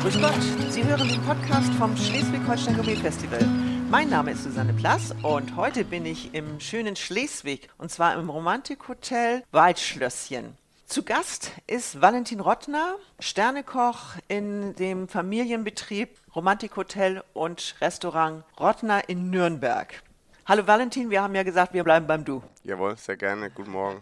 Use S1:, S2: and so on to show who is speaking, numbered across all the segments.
S1: Grüß Gott, Sie hören den Podcast vom Schleswig-Holstein Gourmet Festival. Mein Name ist Susanne Plass und heute bin ich im schönen Schleswig und zwar im Romantikhotel Waldschlösschen. Zu Gast ist Valentin Rottner, Sternekoch in dem Familienbetrieb Romantikhotel und Restaurant Rottner in Nürnberg. Hallo Valentin, wir haben ja gesagt, wir bleiben beim Du.
S2: Jawohl, sehr gerne. Guten Morgen.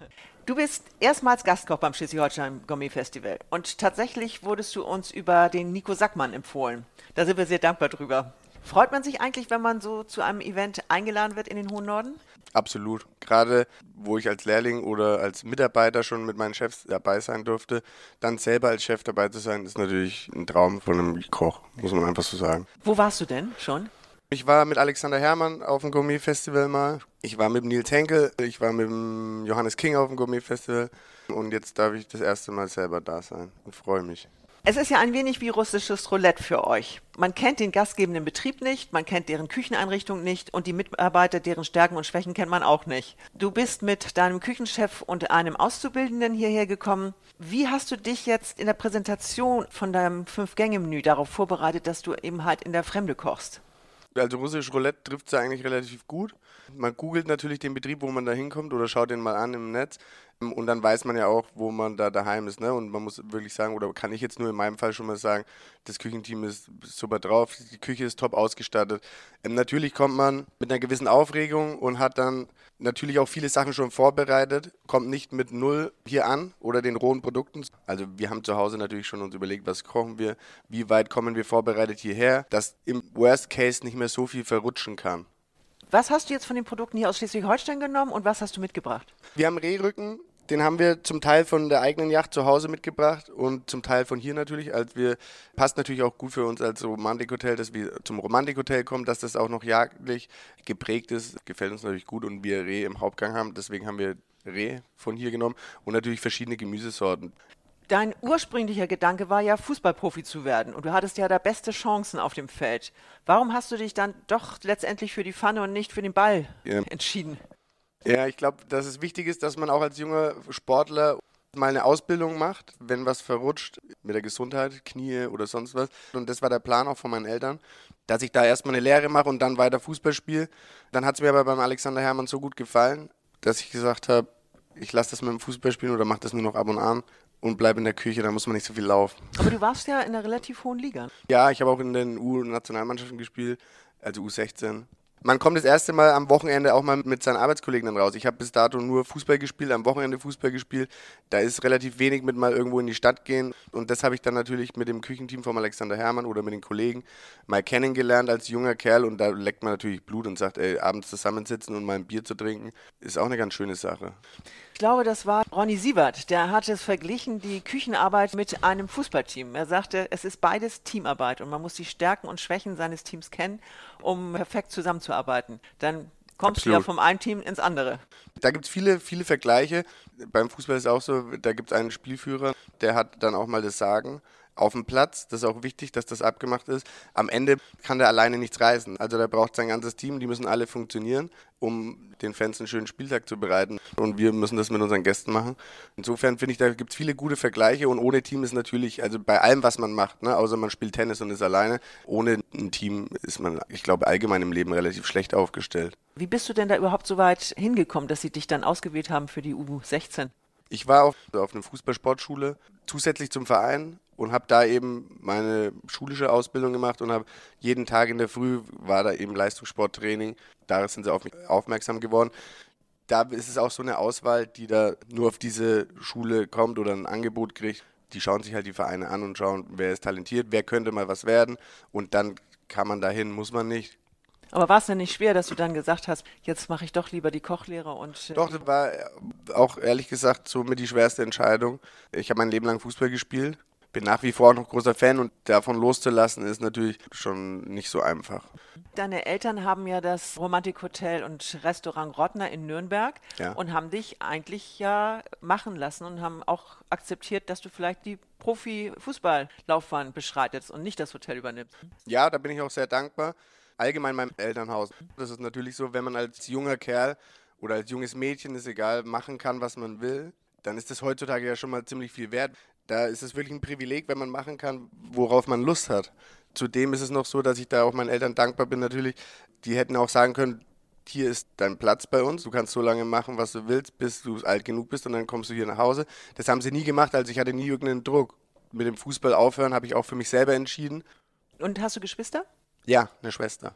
S1: Du bist erstmals Gastkoch beim Schleswig-Holstein Gourmet Festival und tatsächlich wurdest du uns über den Nico Sackmann empfohlen. Da sind wir sehr dankbar drüber. Freut man sich eigentlich, wenn man so zu einem Event eingeladen wird in den hohen Norden?
S2: Absolut. Gerade wo ich als Lehrling oder als Mitarbeiter schon mit meinen Chefs dabei sein durfte, dann selber als Chef dabei zu sein, ist natürlich ein Traum von einem Koch, muss man einfach so sagen.
S1: Wo warst du denn schon?
S2: Ich war mit Alexander Herrmann auf dem Gourmet-Festival mal. Ich war mit Nils Henkel. Ich war mit Johannes King auf dem Gourmet-Festival. Und jetzt darf ich das erste Mal selber da sein und freue mich.
S1: Es ist ja ein wenig wie russisches Roulette für euch. Man kennt den gastgebenden Betrieb nicht, man kennt deren Kücheneinrichtung nicht und die Mitarbeiter, deren Stärken und Schwächen kennt man auch nicht. Du bist mit deinem Küchenchef und einem Auszubildenden hierher gekommen. Wie hast du dich jetzt in der Präsentation von deinem Fünf-Gänge-Menü darauf vorbereitet, dass du eben halt in der Fremde kochst?
S2: Also russisch Roulette trifft es eigentlich relativ gut. Man googelt natürlich den Betrieb, wo man da hinkommt oder schaut den mal an im Netz. Und dann weiß man ja auch, wo man da daheim ist. Ne? Und man muss wirklich sagen, oder kann ich jetzt nur in meinem Fall schon mal sagen, das Küchenteam ist super drauf, die Küche ist top ausgestattet. Ähm, natürlich kommt man mit einer gewissen Aufregung und hat dann natürlich auch viele Sachen schon vorbereitet, kommt nicht mit null hier an oder den rohen Produkten. Also wir haben zu Hause natürlich schon uns überlegt, was kochen wir, wie weit kommen wir vorbereitet hierher, dass im Worst Case nicht mehr so viel verrutschen kann.
S1: Was hast du jetzt von den Produkten hier aus Schleswig-Holstein genommen und was hast du mitgebracht?
S2: Wir haben Rehrücken, den haben wir zum Teil von der eigenen Yacht zu Hause mitgebracht und zum Teil von hier natürlich. Als wir passt natürlich auch gut für uns als Romantikhotel, dass wir zum Romantikhotel kommen, dass das auch noch jagdlich geprägt ist. Gefällt uns natürlich gut und wir Reh im Hauptgang haben. Deswegen haben wir Reh von hier genommen und natürlich verschiedene Gemüsesorten.
S1: Dein ursprünglicher Gedanke war ja, Fußballprofi zu werden und du hattest ja da beste Chancen auf dem Feld. Warum hast du dich dann doch letztendlich für die Pfanne und nicht für den Ball ja. entschieden?
S2: Ja, ich glaube, dass es wichtig ist, dass man auch als junger Sportler mal eine Ausbildung macht, wenn was verrutscht mit der Gesundheit, Knie oder sonst was. Und das war der Plan auch von meinen Eltern, dass ich da erstmal eine Lehre mache und dann weiter Fußball spiele. Dann hat es mir aber beim Alexander Hermann so gut gefallen, dass ich gesagt habe, ich lasse das mit dem Fußball spielen oder mache das nur noch ab und an und bleibe in der Küche, da muss man nicht so viel laufen.
S1: Aber du warst ja in einer relativ hohen Liga.
S2: Ja, ich habe auch in den U-Nationalmannschaften gespielt, also U16. Man kommt das erste Mal am Wochenende auch mal mit seinen Arbeitskollegen dann raus. Ich habe bis dato nur Fußball gespielt, am Wochenende Fußball gespielt. Da ist relativ wenig mit mal irgendwo in die Stadt gehen. Und das habe ich dann natürlich mit dem Küchenteam von Alexander Hermann oder mit den Kollegen mal kennengelernt als junger Kerl. Und da leckt man natürlich Blut und sagt, ey, abends zusammensitzen und mal ein Bier zu trinken, ist auch eine ganz schöne Sache.
S1: Ich glaube, das war Ronny Siebert. Der hat es verglichen, die Küchenarbeit mit einem Fußballteam. Er sagte, es ist beides Teamarbeit und man muss die Stärken und Schwächen seines Teams kennen, um perfekt zusammenzuarbeiten. Dann kommst Absolut. du ja vom einen Team ins andere.
S2: Da gibt es viele, viele Vergleiche. Beim Fußball ist es auch so, da gibt es einen Spielführer, der hat dann auch mal das Sagen auf dem Platz. Das ist auch wichtig, dass das abgemacht ist. Am Ende kann der alleine nichts reißen. Also der braucht sein ganzes Team, die müssen alle funktionieren, um den Fans einen schönen Spieltag zu bereiten. Und wir müssen das mit unseren Gästen machen. Insofern finde ich, da gibt es viele gute Vergleiche und ohne Team ist natürlich, also bei allem, was man macht, ne, außer man spielt Tennis und ist alleine, ohne ein Team ist man, ich glaube, allgemein im Leben relativ schlecht aufgestellt.
S1: Wie bist du denn da überhaupt so weit hingekommen, dass sie dich dann ausgewählt haben für die U16?
S2: Ich war auf, auf einer Fußballsportschule, zusätzlich zum Verein und habe da eben meine schulische Ausbildung gemacht und habe jeden Tag in der Früh war da eben Leistungssporttraining. Da sind sie auf mich aufmerksam geworden. Da ist es auch so eine Auswahl, die da nur auf diese Schule kommt oder ein Angebot kriegt. Die schauen sich halt die Vereine an und schauen, wer ist talentiert, wer könnte mal was werden und dann kann man dahin, muss man nicht.
S1: Aber war es denn nicht schwer, dass du dann gesagt hast, jetzt mache ich doch lieber die Kochlehre und.
S2: Äh, doch, das war auch ehrlich gesagt so mit die schwerste Entscheidung. Ich habe mein Leben lang Fußball gespielt bin nach wie vor noch großer Fan und davon loszulassen ist natürlich schon nicht so einfach.
S1: Deine Eltern haben ja das Romantikhotel und Restaurant Rottner in Nürnberg ja. und haben dich eigentlich ja machen lassen und haben auch akzeptiert, dass du vielleicht die Profi-Fußballlaufbahn beschreitest und nicht das Hotel übernimmst.
S2: Ja, da bin ich auch sehr dankbar. Allgemein meinem Elternhaus. Das ist natürlich so, wenn man als junger Kerl oder als junges Mädchen, ist egal, machen kann, was man will, dann ist das heutzutage ja schon mal ziemlich viel wert Da ist es wirklich ein Privileg, wenn man machen kann, worauf man Lust hat. Zudem ist es noch so, dass ich da auch meinen Eltern dankbar bin natürlich. Die hätten auch sagen können, hier ist dein Platz bei uns, du kannst so lange machen, was du willst, bis du alt genug bist und dann kommst du hier nach Hause. Das haben sie nie gemacht, also ich hatte nie irgendeinen Druck. Mit dem Fußball aufhören habe ich auch für mich selber entschieden.
S1: Und hast du Geschwister?
S2: Ja, eine Schwester.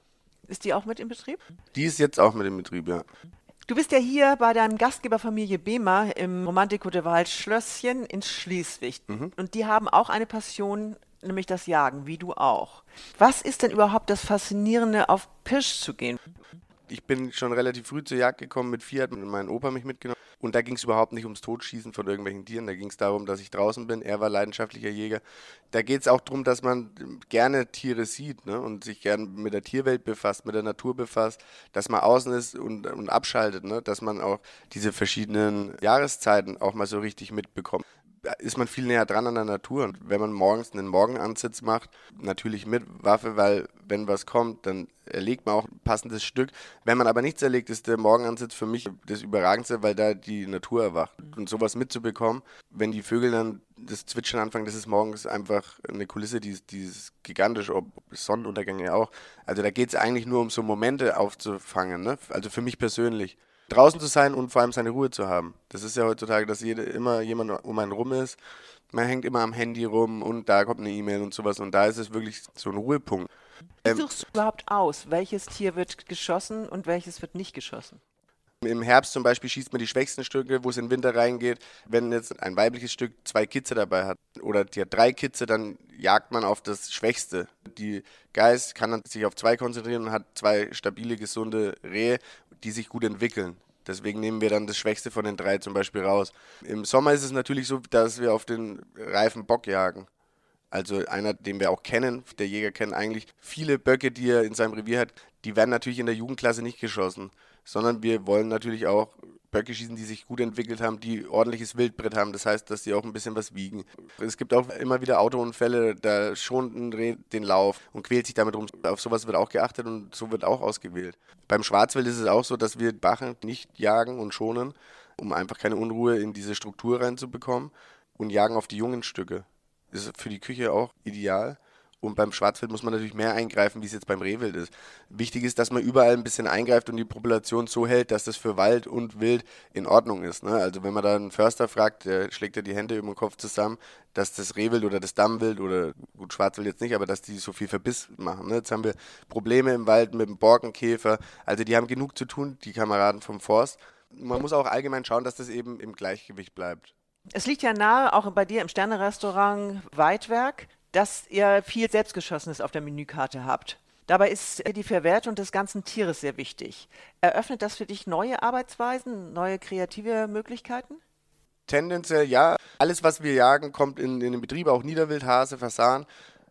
S1: Ist die auch mit im Betrieb?
S2: Die ist jetzt auch mit im Betrieb, ja.
S1: Du bist ja hier bei deinem Gastgeberfamilie Bema im Romantikhotel Waldschlösschen in Schleswig. Mhm. Und die haben auch eine Passion, nämlich das Jagen, wie du auch. Was ist denn überhaupt das Faszinierende, auf Pirsch zu gehen?
S2: Ich bin schon relativ früh zur Jagd gekommen. Mit vier hat mein Opa mich mitgenommen. Und da ging es überhaupt nicht ums Totschießen von irgendwelchen Tieren. Da ging es darum, dass ich draußen bin. Er war leidenschaftlicher Jäger. Da geht es auch darum, dass man gerne Tiere sieht ne? und sich gerne mit der Tierwelt befasst, mit der Natur befasst, dass man außen ist und, und abschaltet, ne? dass man auch diese verschiedenen Jahreszeiten auch mal so richtig mitbekommt ist man viel näher dran an der Natur. Und wenn man morgens einen Morgenansitz macht, natürlich mit Waffe, weil wenn was kommt, dann erlegt man auch ein passendes Stück. Wenn man aber nichts erlegt, ist der Morgenansitz für mich das Überragendste, weil da die Natur erwacht. Und sowas mitzubekommen, wenn die Vögel dann das Zwitschern anfangen, das ist morgens einfach eine Kulisse, die ist, die ist gigantisch, ob Sonnenuntergänge auch. Also da geht es eigentlich nur um so Momente aufzufangen, ne? also für mich persönlich draußen zu sein und vor allem seine Ruhe zu haben. Das ist ja heutzutage, dass jede, immer jemand um einen rum ist. Man hängt immer am Handy rum und da kommt eine E-Mail und sowas. Und da ist es wirklich so ein Ruhepunkt.
S1: Wie ähm, suchst du überhaupt aus, welches Tier wird geschossen und welches wird nicht geschossen?
S2: Im Herbst zum Beispiel schießt man die schwächsten Stücke, wo es in den Winter reingeht. Wenn jetzt ein weibliches Stück zwei Kitze dabei hat oder die hat drei Kitze, dann jagt man auf das Schwächste. Die Geist kann dann sich auf zwei konzentrieren und hat zwei stabile, gesunde Rehe, die sich gut entwickeln. Deswegen nehmen wir dann das Schwächste von den drei zum Beispiel raus. Im Sommer ist es natürlich so, dass wir auf den reifen Bock jagen. Also einer, den wir auch kennen, der Jäger kennt eigentlich viele Böcke, die er in seinem Revier hat, die werden natürlich in der Jugendklasse nicht geschossen, sondern wir wollen natürlich auch Böcke schießen, die sich gut entwickelt haben, die ordentliches Wildbrett haben. Das heißt, dass die auch ein bisschen was wiegen. Es gibt auch immer wieder Autounfälle, da schont ein Reh den Lauf und quält sich damit rum. Auf sowas wird auch geachtet und so wird auch ausgewählt. Beim Schwarzwild ist es auch so, dass wir Bachen nicht jagen und schonen, um einfach keine Unruhe in diese Struktur reinzubekommen und jagen auf die jungen Stücke. Das ist für die Küche auch ideal. Und beim Schwarzwild muss man natürlich mehr eingreifen, wie es jetzt beim Rehwild ist. Wichtig ist, dass man überall ein bisschen eingreift und die Population so hält, dass das für Wald und Wild in Ordnung ist. Ne? Also wenn man da einen Förster fragt, der schlägt ja die Hände über den Kopf zusammen, dass das Rehwild oder das Dammwild oder gut Schwarzwild jetzt nicht, aber dass die so viel Verbiss machen. Ne? Jetzt haben wir Probleme im Wald mit dem Borkenkäfer. Also die haben genug zu tun, die Kameraden vom Forst. Man muss auch allgemein schauen, dass das eben im Gleichgewicht bleibt.
S1: Es liegt ja nahe, auch bei dir im Sternerestaurant Weidwerk, dass ihr viel Selbstgeschossenes auf der Menükarte habt. Dabei ist die Verwertung des ganzen Tieres sehr wichtig. Eröffnet das für dich neue Arbeitsweisen, neue kreative Möglichkeiten?
S2: Tendenziell ja. Alles, was wir jagen, kommt in, in den Betrieb, auch Niederwild, Hase, Fasan.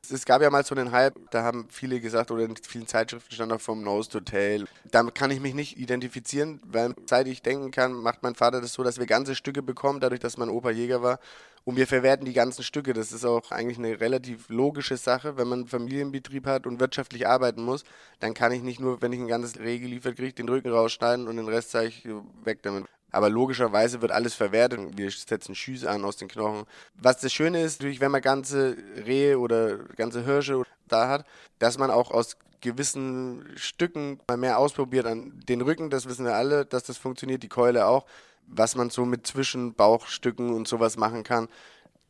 S2: Es gab ja mal so einen Hype, da haben viele gesagt, oder in vielen Zeitschriften stand auch vom Nose to Tail. Damit kann ich mich nicht identifizieren, weil seit ich denken kann, macht mein Vater das so, dass wir ganze Stücke bekommen, dadurch, dass mein Opa Jäger war. Und wir verwerten die ganzen Stücke. Das ist auch eigentlich eine relativ logische Sache. Wenn man einen Familienbetrieb hat und wirtschaftlich arbeiten muss, dann kann ich nicht nur, wenn ich ein ganzes Reh geliefert kriege, den Rücken rausschneiden und den Rest zeige ich weg damit. Aber logischerweise wird alles verwertet. Wir setzen Schüsse an aus den Knochen. Was das Schöne ist, natürlich, wenn man ganze Rehe oder ganze Hirsche da hat, dass man auch aus gewissen Stücken mal mehr ausprobiert an den Rücken, das wissen wir alle, dass das funktioniert, die Keule auch. Was man so mit Zwischenbauchstücken und sowas machen kann,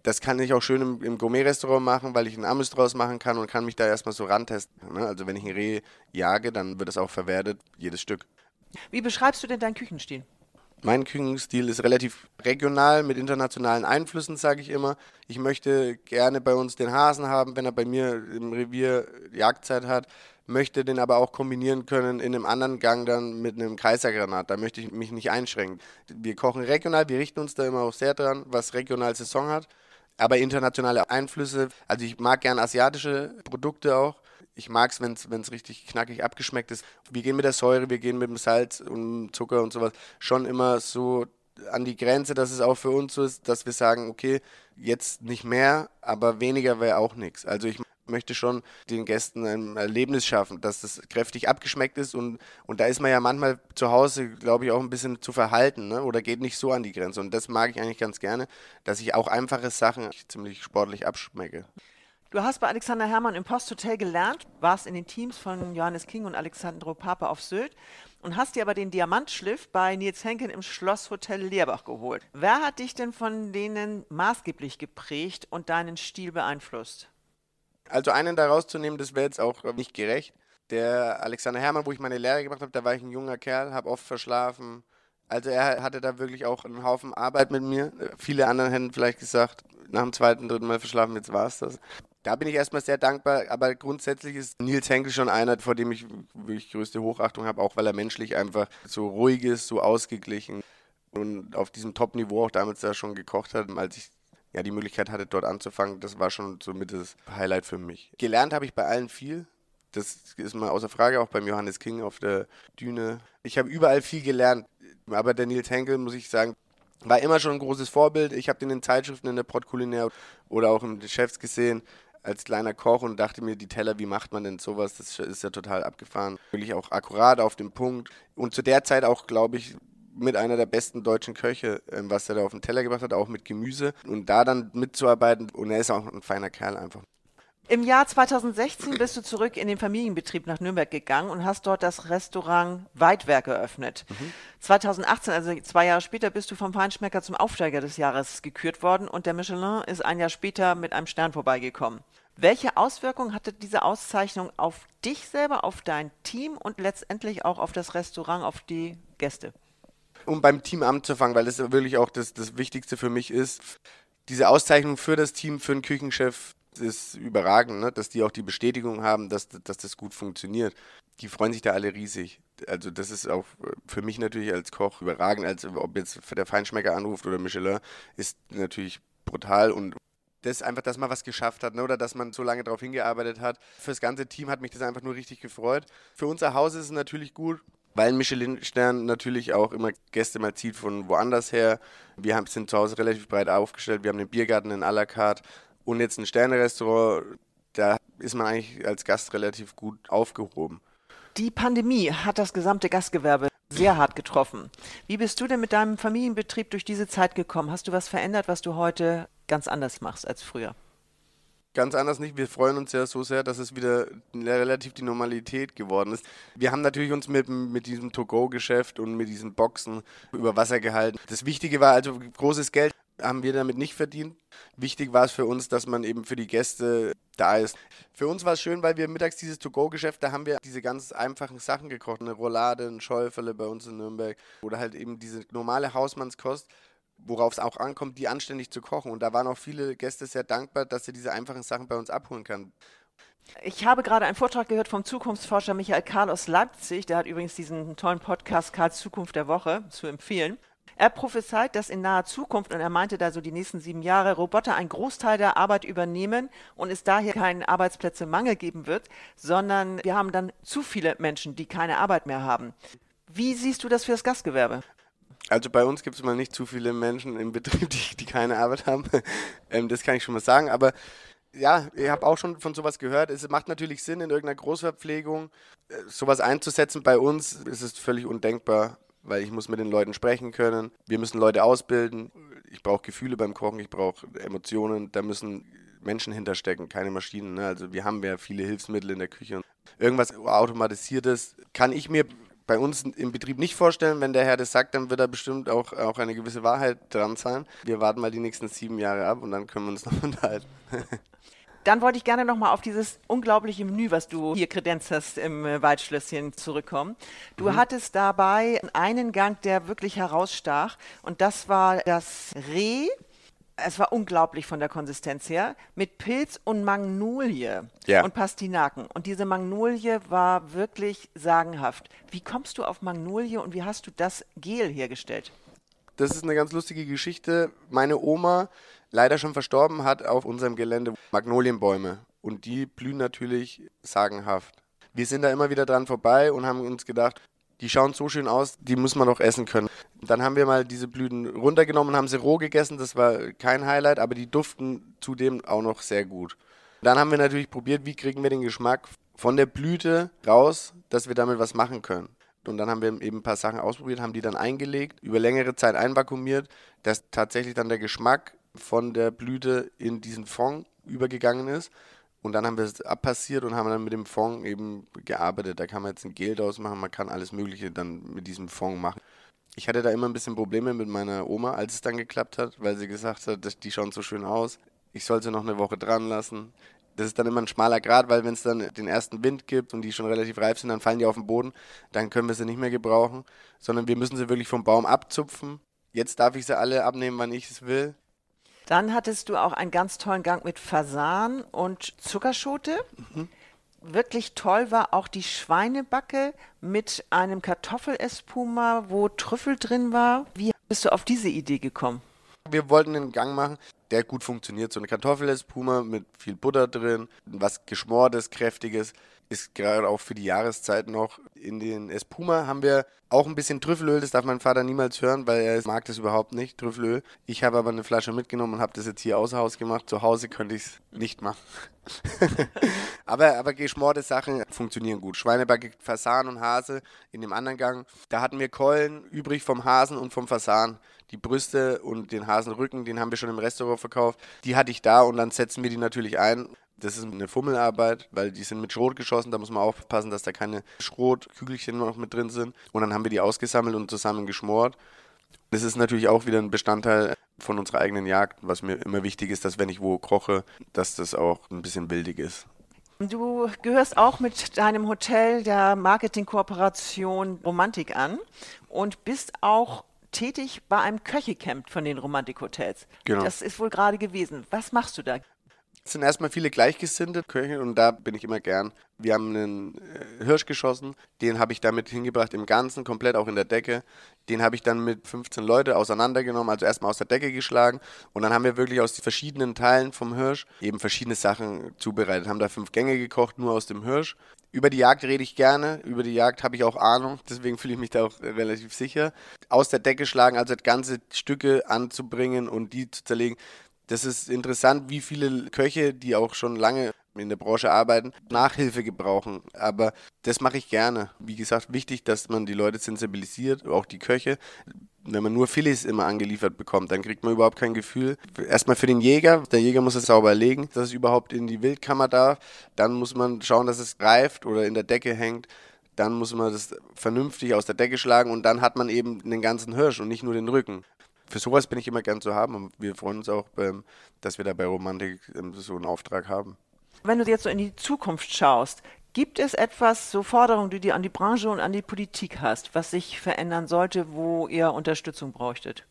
S2: das kann ich auch schön im, im Gourmet-Restaurant machen, weil ich einen Amüs draus machen kann und kann mich da erstmal so rantesten. Ne? Also wenn ich ein Reh jage, dann wird es auch verwertet, jedes Stück.
S1: Wie beschreibst du denn deinen Küchenstil?
S2: Mein Küchenstil ist relativ regional mit internationalen Einflüssen, sage ich immer. Ich möchte gerne bei uns den Hasen haben, wenn er bei mir im Revier Jagdzeit hat, möchte den aber auch kombinieren können in einem anderen Gang dann mit einem Kaisergranat. Da möchte ich mich nicht einschränken. Wir kochen regional, wir richten uns da immer auch sehr dran, was regional Saison hat. Aber internationale Einflüsse, also ich mag gerne asiatische Produkte auch ich mag es, wenn es richtig knackig abgeschmeckt ist. Wir gehen mit der Säure, wir gehen mit dem Salz und Zucker und sowas schon immer so an die Grenze, dass es auch für uns so ist, dass wir sagen, okay, jetzt nicht mehr, aber weniger wäre auch nichts. Also ich möchte schon den Gästen ein Erlebnis schaffen, dass das kräftig abgeschmeckt ist und, und da ist man ja manchmal zu Hause, glaube ich, auch ein bisschen zu verhalten ne? oder geht nicht so an die Grenze und das mag ich eigentlich ganz gerne, dass ich auch einfache Sachen ziemlich sportlich abschmecke.
S1: Du hast bei Alexander Herrmann im Posthotel gelernt, warst in den Teams von Johannes King und Alexandro Pape auf Sylt und hast dir aber den Diamantschliff bei Nils Henken im Schlosshotel Leerbach geholt. Wer hat dich denn von denen maßgeblich geprägt und deinen Stil beeinflusst?
S2: Also einen da rauszunehmen, das wäre jetzt auch nicht gerecht. Der Alexander Herrmann, wo ich meine Lehre gemacht habe, da war ich ein junger Kerl, habe oft verschlafen. Also er hatte da wirklich auch einen Haufen Arbeit mit mir. Viele anderen hätten vielleicht gesagt, nach dem zweiten, dritten Mal verschlafen, jetzt war es das. Da bin ich erstmal sehr dankbar, aber grundsätzlich ist Nils Henkel schon einer, vor dem ich wirklich größte Hochachtung habe, auch weil er menschlich einfach so ruhig ist, so ausgeglichen und auf diesem Top-Niveau auch damals da schon gekocht hat, als ich ja die Möglichkeit hatte, dort anzufangen. Das war schon somit das Highlight für mich. Gelernt habe ich bei allen viel. Das ist mal außer Frage, auch beim Johannes King auf der Düne. Ich habe überall viel gelernt, aber der Nils Henkel, muss ich sagen, war immer schon ein großes Vorbild. Ich habe den in Zeitschriften in der Port Culinär oder auch in den Chefs gesehen als kleiner Koch und dachte mir, die Teller, wie macht man denn sowas? Das ist ja total abgefahren. Wirklich auch akkurat auf den Punkt. Und zu der Zeit auch, glaube ich, mit einer der besten deutschen Köche, ähm, was er da auf den Teller gebracht hat, auch mit Gemüse. Und da dann mitzuarbeiten, und er ist auch ein feiner Kerl einfach.
S1: Im Jahr 2016 bist du zurück in den Familienbetrieb nach Nürnberg gegangen und hast dort das Restaurant Weidwerk eröffnet. Mhm. 2018, also zwei Jahre später, bist du vom Feinschmecker zum Aufsteiger des Jahres gekürt worden und der Michelin ist ein Jahr später mit einem Stern vorbeigekommen. Welche Auswirkungen hatte diese Auszeichnung auf dich selber, auf dein Team und letztendlich auch auf das Restaurant, auf die Gäste?
S2: Um beim Team anzufangen, weil das wirklich auch das, das Wichtigste für mich ist. Diese Auszeichnung für das Team, für den Küchenchef, ist überragend, ne? dass die auch die Bestätigung haben, dass, dass das gut funktioniert. Die freuen sich da alle riesig. Also das ist auch für mich natürlich als Koch überragend, als ob jetzt der Feinschmecker anruft oder Michelin, ist natürlich brutal und das einfach, dass man was geschafft hat ne? oder dass man so lange darauf hingearbeitet hat. Für das ganze Team hat mich das einfach nur richtig gefreut. Für unser Haus ist es natürlich gut, weil ein Michelin-Stern natürlich auch immer Gäste mal zieht von woanders her. Wir haben, sind zu Hause relativ breit aufgestellt. Wir haben den Biergarten in à la carte und jetzt ein Sternerestaurant, da ist man eigentlich als Gast relativ gut aufgehoben.
S1: Die Pandemie hat das gesamte Gastgewerbe sehr hart getroffen. Wie bist du denn mit deinem Familienbetrieb durch diese Zeit gekommen? Hast du was verändert, was du heute ganz anders machst als früher?
S2: Ganz anders nicht. Wir freuen uns ja so sehr, dass es wieder relativ die Normalität geworden ist. Wir haben natürlich uns mit, mit diesem To-Go-Geschäft und mit diesen Boxen über Wasser gehalten. Das Wichtige war also großes Geld haben wir damit nicht verdient. Wichtig war es für uns, dass man eben für die Gäste da ist. Für uns war es schön, weil wir mittags dieses To-Go-Geschäft, da haben wir diese ganz einfachen Sachen gekocht. Eine Roulade, ein Schäufele bei uns in Nürnberg oder halt eben diese normale Hausmannskost, worauf es auch ankommt, die anständig zu kochen. Und da waren auch viele Gäste sehr dankbar, dass sie diese einfachen Sachen bei uns abholen kann.
S1: Ich habe gerade einen Vortrag gehört vom Zukunftsforscher Michael Karl aus Leipzig. Der hat übrigens diesen tollen Podcast Karls Zukunft der Woche zu empfehlen. Er prophezeit, dass in naher Zukunft, und er meinte da so die nächsten sieben Jahre, Roboter einen Großteil der Arbeit übernehmen und es daher keinen Arbeitsplätzemangel geben wird, sondern wir haben dann zu viele Menschen, die keine Arbeit mehr haben. Wie siehst du das für das Gastgewerbe?
S2: Also bei uns gibt es mal nicht zu viele Menschen im Betrieb, die, die keine Arbeit haben. ähm, das kann ich schon mal sagen. Aber ja, ich habe auch schon von sowas gehört. Es macht natürlich Sinn, in irgendeiner Großverpflegung äh, sowas einzusetzen. Bei uns ist es völlig undenkbar weil ich muss mit den Leuten sprechen können. Wir müssen Leute ausbilden. Ich brauche Gefühle beim Kochen, ich brauche Emotionen. Da müssen Menschen hinterstecken, keine Maschinen. Ne? Also wir haben ja viele Hilfsmittel in der Küche. Irgendwas automatisiertes kann ich mir bei uns im Betrieb nicht vorstellen. Wenn der Herr das sagt, dann wird da bestimmt auch, auch eine gewisse Wahrheit dran sein. Wir warten mal die nächsten sieben Jahre ab und dann können wir uns noch unterhalten.
S1: Dann wollte ich gerne nochmal auf dieses unglaubliche Menü, was du hier kredenzt hast im äh, Waldschlösschen, zurückkommen. Du mhm. hattest dabei einen Gang, der wirklich herausstach und das war das Reh. Es war unglaublich von der Konsistenz her, mit Pilz und Magnolie ja. und Pastinaken. Und diese Magnolie war wirklich sagenhaft. Wie kommst du auf Magnolie und wie hast du das Gel hergestellt?
S2: Das ist eine ganz lustige Geschichte. Meine Oma leider schon verstorben, hat auf unserem Gelände Magnolienbäume. Und die blühen natürlich sagenhaft. Wir sind da immer wieder dran vorbei und haben uns gedacht, die schauen so schön aus, die muss man doch essen können. Dann haben wir mal diese Blüten runtergenommen, haben sie roh gegessen, das war kein Highlight, aber die duften zudem auch noch sehr gut. Dann haben wir natürlich probiert, wie kriegen wir den Geschmack von der Blüte raus, dass wir damit was machen können. Und dann haben wir eben ein paar Sachen ausprobiert, haben die dann eingelegt, über längere Zeit einvakuumiert, dass tatsächlich dann der Geschmack von der Blüte in diesen Fond übergegangen ist. Und dann haben wir es abpassiert und haben dann mit dem Fond eben gearbeitet. Da kann man jetzt ein Gel draus machen, man kann alles Mögliche dann mit diesem Fond machen. Ich hatte da immer ein bisschen Probleme mit meiner Oma, als es dann geklappt hat, weil sie gesagt hat, die schauen so schön aus. Ich soll sie noch eine Woche dran lassen. Das ist dann immer ein schmaler Grad, weil wenn es dann den ersten Wind gibt und die schon relativ reif sind, dann fallen die auf den Boden. Dann können wir sie nicht mehr gebrauchen, sondern wir müssen sie wirklich vom Baum abzupfen. Jetzt darf ich sie alle abnehmen, wann ich es will.
S1: Dann hattest du auch einen ganz tollen Gang mit Fasan und Zuckerschote. Mhm. Wirklich toll war auch die Schweinebacke mit einem Kartoffelespuma, wo Trüffel drin war. Wie bist du auf diese Idee gekommen?
S2: Wir wollten einen Gang machen, der gut funktioniert. So eine Kartoffelespuma mit viel Butter drin, was Geschmortes, Kräftiges ist gerade auch für die Jahreszeit noch. In den Espuma haben wir auch ein bisschen Trüffelöl, das darf mein Vater niemals hören, weil er mag das überhaupt nicht, Trüffelöl. Ich habe aber eine Flasche mitgenommen und habe das jetzt hier außer Haus gemacht. Zu Hause könnte ich es nicht machen. aber, aber geschmorte Sachen funktionieren gut. Schweinebacke, Fasan und Hase in dem anderen Gang. Da hatten wir Keulen übrig vom Hasen und vom Fasan. Die Brüste und den Hasenrücken, den haben wir schon im Restaurant verkauft. Die hatte ich da und dann setzen wir die natürlich ein das ist eine Fummelarbeit, weil die sind mit Schrot geschossen. Da muss man aufpassen, dass da keine Schrotkügelchen noch mit drin sind. Und dann haben wir die ausgesammelt und zusammen geschmort. Das ist natürlich auch wieder ein Bestandteil von unserer eigenen Jagd, was mir immer wichtig ist, dass wenn ich wo koche, dass das auch ein bisschen wildig ist.
S1: Du gehörst auch mit deinem Hotel der Marketingkooperation Romantik an und bist auch tätig bei einem Köchecamp von den Romantikhotels. Genau. Das ist wohl gerade gewesen. Was machst du da?
S2: Es sind erstmal viele Gleichgesinnte Köche und da bin ich immer gern. Wir haben einen äh, Hirsch geschossen, den habe ich damit hingebracht im Ganzen, komplett auch in der Decke. Den habe ich dann mit 15 Leute auseinandergenommen, also erstmal aus der Decke geschlagen und dann haben wir wirklich aus den verschiedenen Teilen vom Hirsch eben verschiedene Sachen zubereitet. Haben da fünf Gänge gekocht, nur aus dem Hirsch. Über die Jagd rede ich gerne, über die Jagd habe ich auch Ahnung, deswegen fühle ich mich da auch relativ sicher. Aus der Decke schlagen, also ganze Stücke anzubringen und die zu zerlegen, das ist interessant, wie viele Köche, die auch schon lange in der Branche arbeiten, Nachhilfe gebrauchen. Aber das mache ich gerne. Wie gesagt, wichtig, dass man die Leute sensibilisiert, auch die Köche. Wenn man nur Filets immer angeliefert bekommt, dann kriegt man überhaupt kein Gefühl. Erstmal für den Jäger. Der Jäger muss es sauber legen, dass es überhaupt in die Wildkammer darf. Dann muss man schauen, dass es reift oder in der Decke hängt. Dann muss man das vernünftig aus der Decke schlagen und dann hat man eben den ganzen Hirsch und nicht nur den Rücken für sowas bin ich immer gern zu haben und wir freuen uns auch, ähm, dass wir da bei Romantik ähm, so einen Auftrag haben.
S1: Wenn du jetzt so in die Zukunft schaust, gibt es etwas, so Forderungen, die du an die Branche und an die Politik hast, was sich verändern sollte, wo ihr Unterstützung bräuchtet?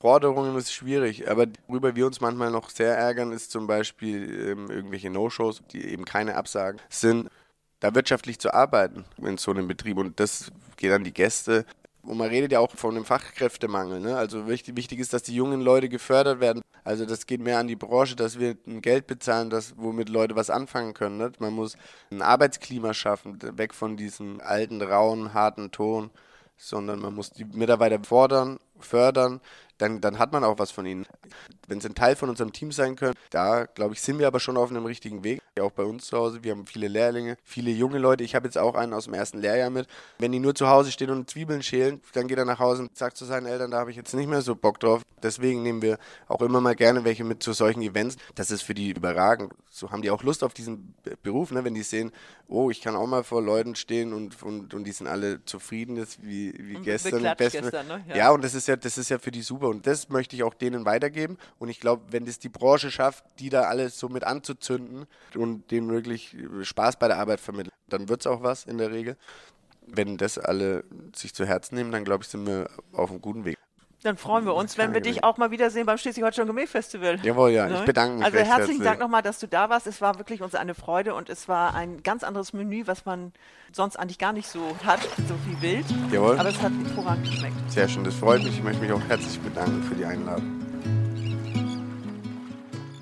S2: Forderungen ist schwierig, aber worüber wir uns manchmal noch sehr ärgern, ist zum Beispiel ähm, irgendwelche No-Shows, die eben keine Absagen sind, da wirtschaftlich zu arbeiten in so einem Betrieb. Und das geht an die Gäste. Und man redet ja auch von einem Fachkräftemangel. Ne? Also wichtig, wichtig ist, dass die jungen Leute gefördert werden. Also das geht mehr an die Branche, dass wir ein Geld bezahlen, das, womit Leute was anfangen können. Ne? Man muss ein Arbeitsklima schaffen, weg von diesem alten, rauen, harten Ton, sondern man muss die Mitarbeiter fordern, fördern, dann, dann hat man auch was von ihnen. Wenn sie ein Teil von unserem Team sein können, da glaube ich, sind wir aber schon auf einem richtigen Weg. Auch bei uns zu Hause, wir haben viele Lehrlinge, viele junge Leute. Ich habe jetzt auch einen aus dem ersten Lehrjahr mit. Wenn die nur zu Hause stehen und Zwiebeln schälen, dann geht er nach Hause und sagt zu seinen Eltern, da habe ich jetzt nicht mehr so Bock drauf. Deswegen nehmen wir auch immer mal gerne welche mit zu solchen Events. Das ist für die überragend. So haben die auch Lust auf diesen Beruf, ne? wenn die sehen, oh, ich kann auch mal vor Leuten stehen und, und, und die sind alle zufrieden, das wie, wie gestern. gestern ne? ja. ja, und das ist ja, das ist ja für die super. Und das möchte ich auch denen weitergeben. Und ich glaube, wenn das die Branche schafft, die da alles so mit anzuzünden und denen wirklich Spaß bei der Arbeit vermitteln, dann wird es auch was in der Regel. Wenn das alle sich zu Herzen nehmen, dann glaube ich, sind wir auf einem guten Weg.
S1: Dann freuen wir uns, wenn wir dich auch mal wiedersehen beim Schleswig-Holstein Gourmet-Festival.
S2: Jawohl, ja, ich ne? bedanke mich.
S1: Also herzlichen herzlich. Dank nochmal, dass du da warst. Es war wirklich uns eine Freude und es war ein ganz anderes Menü, was man sonst eigentlich gar nicht so hat, so viel Wild.
S2: Jawohl.
S1: Aber es hat hervorragend geschmeckt.
S2: Sehr schön, das freut mich. Ich möchte mich auch herzlich bedanken für die Einladung.